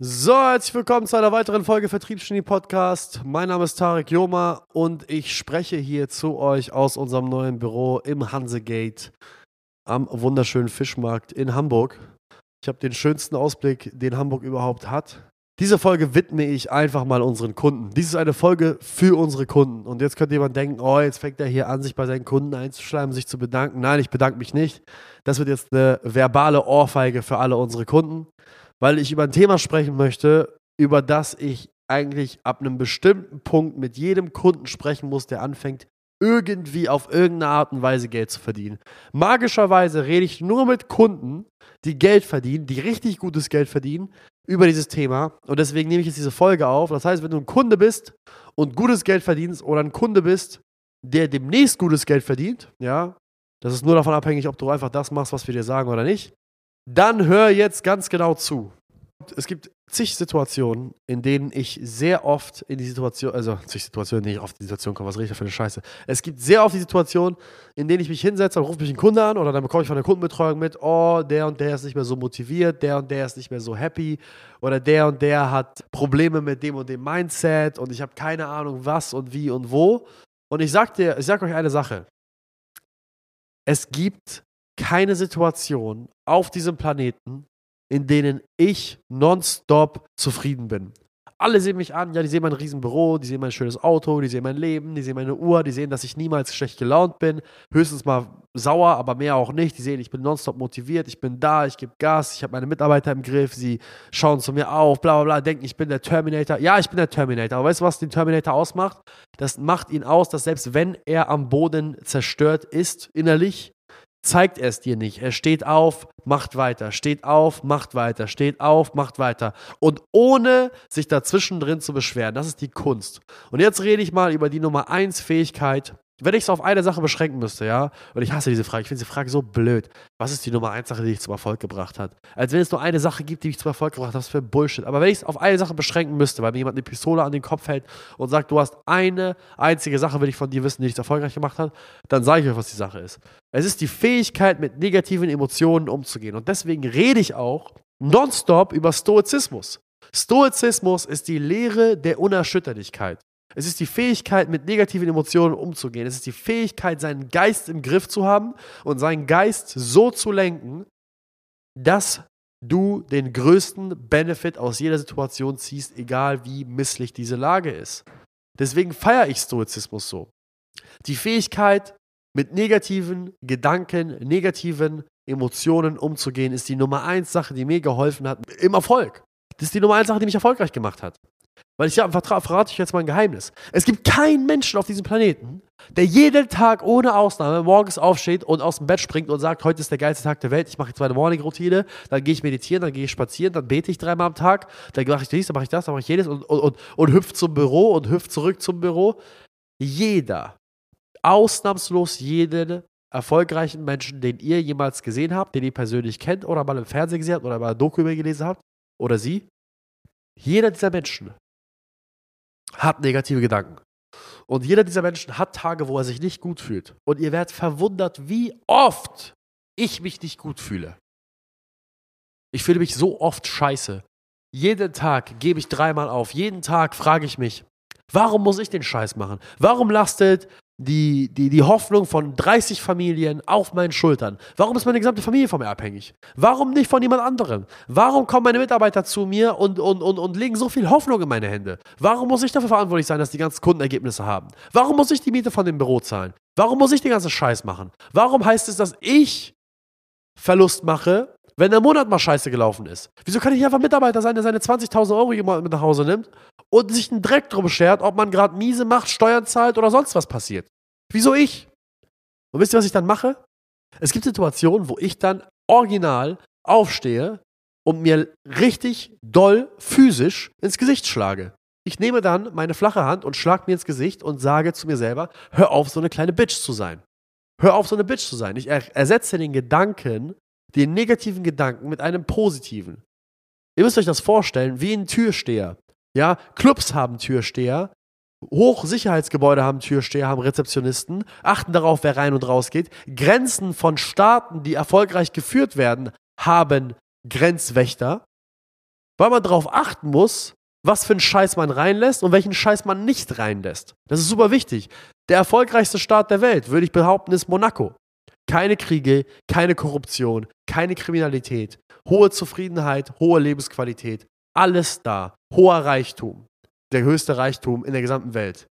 So, herzlich willkommen zu einer weiteren Folge Vertriebsgenie Podcast. Mein Name ist Tarek Joma und ich spreche hier zu euch aus unserem neuen Büro im Hansegate am wunderschönen Fischmarkt in Hamburg. Ich habe den schönsten Ausblick, den Hamburg überhaupt hat. Diese Folge widme ich einfach mal unseren Kunden. Dies ist eine Folge für unsere Kunden. Und jetzt könnte jemand denken, oh, jetzt fängt er hier an, sich bei seinen Kunden einzuschleimen, sich zu bedanken. Nein, ich bedanke mich nicht. Das wird jetzt eine verbale Ohrfeige für alle unsere Kunden weil ich über ein Thema sprechen möchte, über das ich eigentlich ab einem bestimmten Punkt mit jedem Kunden sprechen muss, der anfängt, irgendwie auf irgendeine Art und Weise Geld zu verdienen. Magischerweise rede ich nur mit Kunden, die Geld verdienen, die richtig gutes Geld verdienen, über dieses Thema. Und deswegen nehme ich jetzt diese Folge auf. Das heißt, wenn du ein Kunde bist und gutes Geld verdienst oder ein Kunde bist, der demnächst gutes Geld verdient, ja, das ist nur davon abhängig, ob du einfach das machst, was wir dir sagen oder nicht dann hör jetzt ganz genau zu. Es gibt zig Situationen, in denen ich sehr oft in die Situation, also zig Situationen, in denen ich oft in die Situation komme, was rede ich da für eine Scheiße. Es gibt sehr oft die Situation, in denen ich mich hinsetze, dann ruft mich ein Kunde an oder dann bekomme ich von der Kundenbetreuung mit, oh, der und der ist nicht mehr so motiviert, der und der ist nicht mehr so happy oder der und der hat Probleme mit dem und dem Mindset und ich habe keine Ahnung was und wie und wo. Und ich sag dir, ich sag euch eine Sache. Es gibt keine Situation auf diesem Planeten, in denen ich nonstop zufrieden bin. Alle sehen mich an, ja, die sehen mein Riesenbüro, die sehen mein schönes Auto, die sehen mein Leben, die sehen meine Uhr, die sehen, dass ich niemals schlecht gelaunt bin, höchstens mal sauer, aber mehr auch nicht. Die sehen, ich bin nonstop motiviert, ich bin da, ich gebe Gas, ich habe meine Mitarbeiter im Griff, sie schauen zu mir auf, bla bla bla, denken, ich bin der Terminator. Ja, ich bin der Terminator, aber weißt du, was den Terminator ausmacht? Das macht ihn aus, dass selbst wenn er am Boden zerstört ist, innerlich, zeigt er es dir nicht. Er steht auf, macht weiter, steht auf, macht weiter, steht auf, macht weiter. Und ohne sich dazwischen drin zu beschweren. Das ist die Kunst. Und jetzt rede ich mal über die Nummer 1 Fähigkeit wenn ich es auf eine Sache beschränken müsste, ja, und ich hasse diese Frage, ich finde diese Frage so blöd. Was ist die Nummer eins Sache, die dich zum Erfolg gebracht hat? Als wenn es nur eine Sache gibt, die dich zum Erfolg gebracht hat, was für Bullshit. Aber wenn ich es auf eine Sache beschränken müsste, weil mir jemand eine Pistole an den Kopf hält und sagt, du hast eine einzige Sache, will ich von dir wissen, die dich erfolgreich gemacht hat, dann sage ich euch, was die Sache ist. Es ist die Fähigkeit, mit negativen Emotionen umzugehen. Und deswegen rede ich auch nonstop über Stoizismus. Stoizismus ist die Lehre der Unerschütterlichkeit. Es ist die Fähigkeit, mit negativen Emotionen umzugehen. Es ist die Fähigkeit, seinen Geist im Griff zu haben und seinen Geist so zu lenken, dass du den größten Benefit aus jeder Situation ziehst, egal wie misslich diese Lage ist. Deswegen feiere ich Stoizismus so. Die Fähigkeit, mit negativen Gedanken, negativen Emotionen umzugehen, ist die Nummer eins Sache, die mir geholfen hat im Erfolg. Das ist die Nummer eins Sache, die mich erfolgreich gemacht hat. Weil ich ja, verrate ich jetzt mal ein Geheimnis. Es gibt keinen Menschen auf diesem Planeten, der jeden Tag ohne Ausnahme morgens aufsteht und aus dem Bett springt und sagt, heute ist der geilste Tag der Welt, ich mache jetzt meine Morning-Routine, dann gehe ich meditieren, dann gehe ich spazieren, dann bete ich dreimal am Tag, dann mache ich dies, dann mache ich das, dann mache ich jedes und, und, und, und hüpft zum Büro und hüpft zurück zum Büro. Jeder, ausnahmslos jeden erfolgreichen Menschen, den ihr jemals gesehen habt, den ihr persönlich kennt oder mal im Fernsehen gesehen habt oder mal ein Doku gelesen habt, oder sie, jeder dieser Menschen hat negative Gedanken. Und jeder dieser Menschen hat Tage, wo er sich nicht gut fühlt. Und ihr werdet verwundert, wie oft ich mich nicht gut fühle. Ich fühle mich so oft scheiße. Jeden Tag gebe ich dreimal auf. Jeden Tag frage ich mich, warum muss ich den Scheiß machen? Warum lastet die, die, die Hoffnung von 30 Familien auf meinen Schultern. Warum ist meine gesamte Familie von mir abhängig? Warum nicht von jemand anderem? Warum kommen meine Mitarbeiter zu mir und, und, und, und legen so viel Hoffnung in meine Hände? Warum muss ich dafür verantwortlich sein, dass die ganzen Kundenergebnisse haben? Warum muss ich die Miete von dem Büro zahlen? Warum muss ich den ganzen Scheiß machen? Warum heißt es, dass ich Verlust mache, wenn der Monat mal scheiße gelaufen ist? Wieso kann ich einfach Mitarbeiter sein, der seine 20.000 Euro mit nach Hause nimmt und sich einen Dreck drum schert, ob man gerade miese macht, Steuern zahlt oder sonst was passiert. Wieso ich? Und wisst ihr, was ich dann mache? Es gibt Situationen, wo ich dann original aufstehe und mir richtig doll physisch ins Gesicht schlage. Ich nehme dann meine flache Hand und schlag mir ins Gesicht und sage zu mir selber, hör auf, so eine kleine Bitch zu sein. Hör auf, so eine Bitch zu sein. Ich ersetze den Gedanken, den negativen Gedanken mit einem positiven. Ihr müsst euch das vorstellen, wie ein Türsteher. Ja, Clubs haben Türsteher. Hochsicherheitsgebäude haben Türsteher, haben Rezeptionisten, achten darauf, wer rein und raus geht. Grenzen von Staaten, die erfolgreich geführt werden, haben Grenzwächter. weil man darauf achten muss, was für einen Scheiß man reinlässt und welchen Scheiß man nicht reinlässt. Das ist super wichtig. Der erfolgreichste Staat der Welt, würde ich behaupten, ist Monaco. Keine Kriege, keine Korruption, keine Kriminalität, hohe Zufriedenheit, hohe Lebensqualität, alles da, hoher Reichtum, der höchste Reichtum in der gesamten Welt.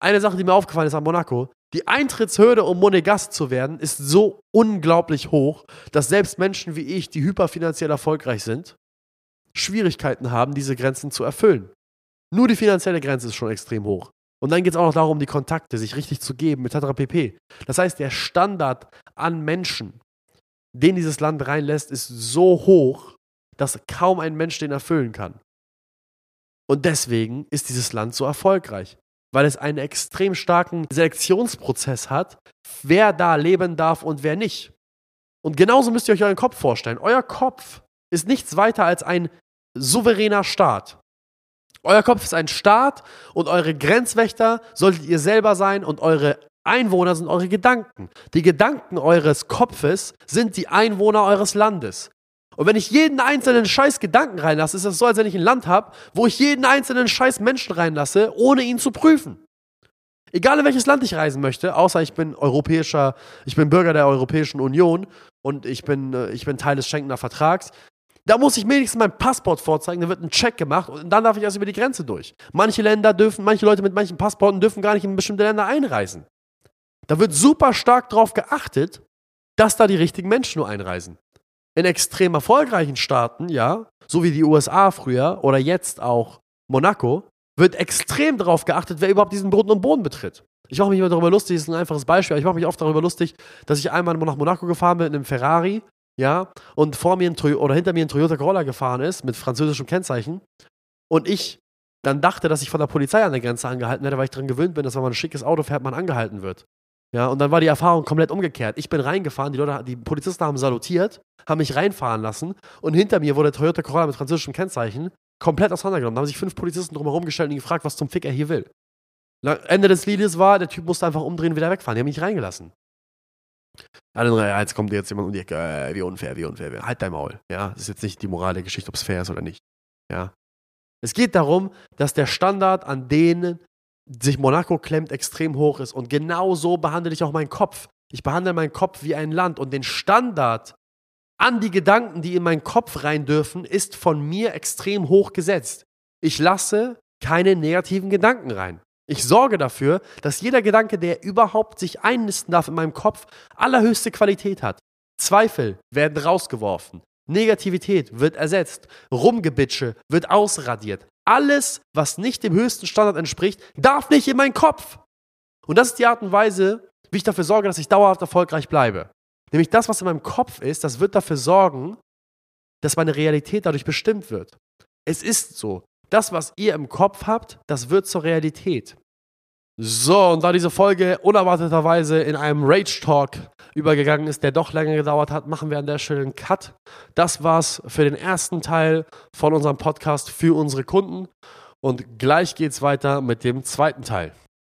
Eine Sache, die mir aufgefallen ist an Monaco, die Eintrittshürde, um Monegask zu werden, ist so unglaublich hoch, dass selbst Menschen wie ich, die hyperfinanziell erfolgreich sind, Schwierigkeiten haben, diese Grenzen zu erfüllen. Nur die finanzielle Grenze ist schon extrem hoch. Und dann geht es auch noch darum, die Kontakte sich richtig zu geben, etc. pp. Das heißt, der Standard an Menschen, den dieses Land reinlässt, ist so hoch, dass kaum ein Mensch den erfüllen kann. Und deswegen ist dieses Land so erfolgreich, weil es einen extrem starken Selektionsprozess hat, wer da leben darf und wer nicht. Und genauso müsst ihr euch euren Kopf vorstellen. Euer Kopf ist nichts weiter als ein souveräner Staat. Euer Kopf ist ein Staat und eure Grenzwächter solltet ihr selber sein und eure Einwohner sind eure Gedanken. Die Gedanken eures Kopfes sind die Einwohner eures Landes. Und wenn ich jeden einzelnen scheiß Gedanken reinlasse, ist es so, als wenn ich ein Land habe, wo ich jeden einzelnen scheiß Menschen reinlasse, ohne ihn zu prüfen. Egal in welches Land ich reisen möchte, außer ich bin europäischer, ich bin Bürger der Europäischen Union und ich bin, äh, ich bin Teil des Schengener Vertrags, da muss ich wenigstens mein Passport vorzeigen, da wird ein Check gemacht und dann darf ich erst über die Grenze durch. Manche Länder dürfen, manche Leute mit manchen Passporten dürfen gar nicht in bestimmte Länder einreisen. Da wird super stark darauf geachtet, dass da die richtigen Menschen nur einreisen. In extrem erfolgreichen Staaten, ja, so wie die USA früher oder jetzt auch Monaco, wird extrem darauf geachtet, wer überhaupt diesen Boden und Boden betritt. Ich mache mich immer darüber lustig, das ist ein einfaches Beispiel, ich mache mich oft darüber lustig, dass ich einmal nach Monaco gefahren bin in einem Ferrari ja, und vor mir ein oder hinter mir ein Toyota Corolla gefahren ist mit französischem Kennzeichen und ich dann dachte, dass ich von der Polizei an der Grenze angehalten werde, weil ich daran gewöhnt bin, dass wenn man ein schickes Auto fährt, man angehalten wird. Ja, und dann war die Erfahrung komplett umgekehrt. Ich bin reingefahren, die Leute, die Polizisten haben salutiert, haben mich reinfahren lassen und hinter mir wurde Toyota Corolla mit französischem Kennzeichen komplett auseinandergenommen. Da haben sich fünf Polizisten drumherum gestellt und gefragt, was zum Fick er hier will. Ende des Liedes war, der Typ musste einfach umdrehen und wieder wegfahren. Die haben mich reingelassen. Alle jetzt kommt jetzt jemand um die Ecke, äh, wie unfair, wie unfair. Halt dein Maul. Ja, das ist jetzt nicht die Moral der Geschichte, ob es fair ist oder nicht. Ja. Es geht darum, dass der Standard, an denen sich Monaco klemmt, extrem hoch ist. Und genau so behandle ich auch meinen Kopf. Ich behandle meinen Kopf wie ein Land. Und den Standard an die Gedanken, die in meinen Kopf rein dürfen, ist von mir extrem hoch gesetzt. Ich lasse keine negativen Gedanken rein. Ich sorge dafür, dass jeder Gedanke, der überhaupt sich einnisten darf in meinem Kopf, allerhöchste Qualität hat. Zweifel werden rausgeworfen. Negativität wird ersetzt. Rumgebitsche wird ausradiert. Alles, was nicht dem höchsten Standard entspricht, darf nicht in meinen Kopf. Und das ist die Art und Weise, wie ich dafür sorge, dass ich dauerhaft erfolgreich bleibe. Nämlich das, was in meinem Kopf ist, das wird dafür sorgen, dass meine Realität dadurch bestimmt wird. Es ist so das, was ihr im Kopf habt, das wird zur Realität. So, und da diese Folge unerwarteterweise in einem Rage Talk übergegangen ist, der doch länger gedauert hat, machen wir an der Stelle einen Cut. Das war's für den ersten Teil von unserem Podcast für unsere Kunden. Und gleich geht's weiter mit dem zweiten Teil.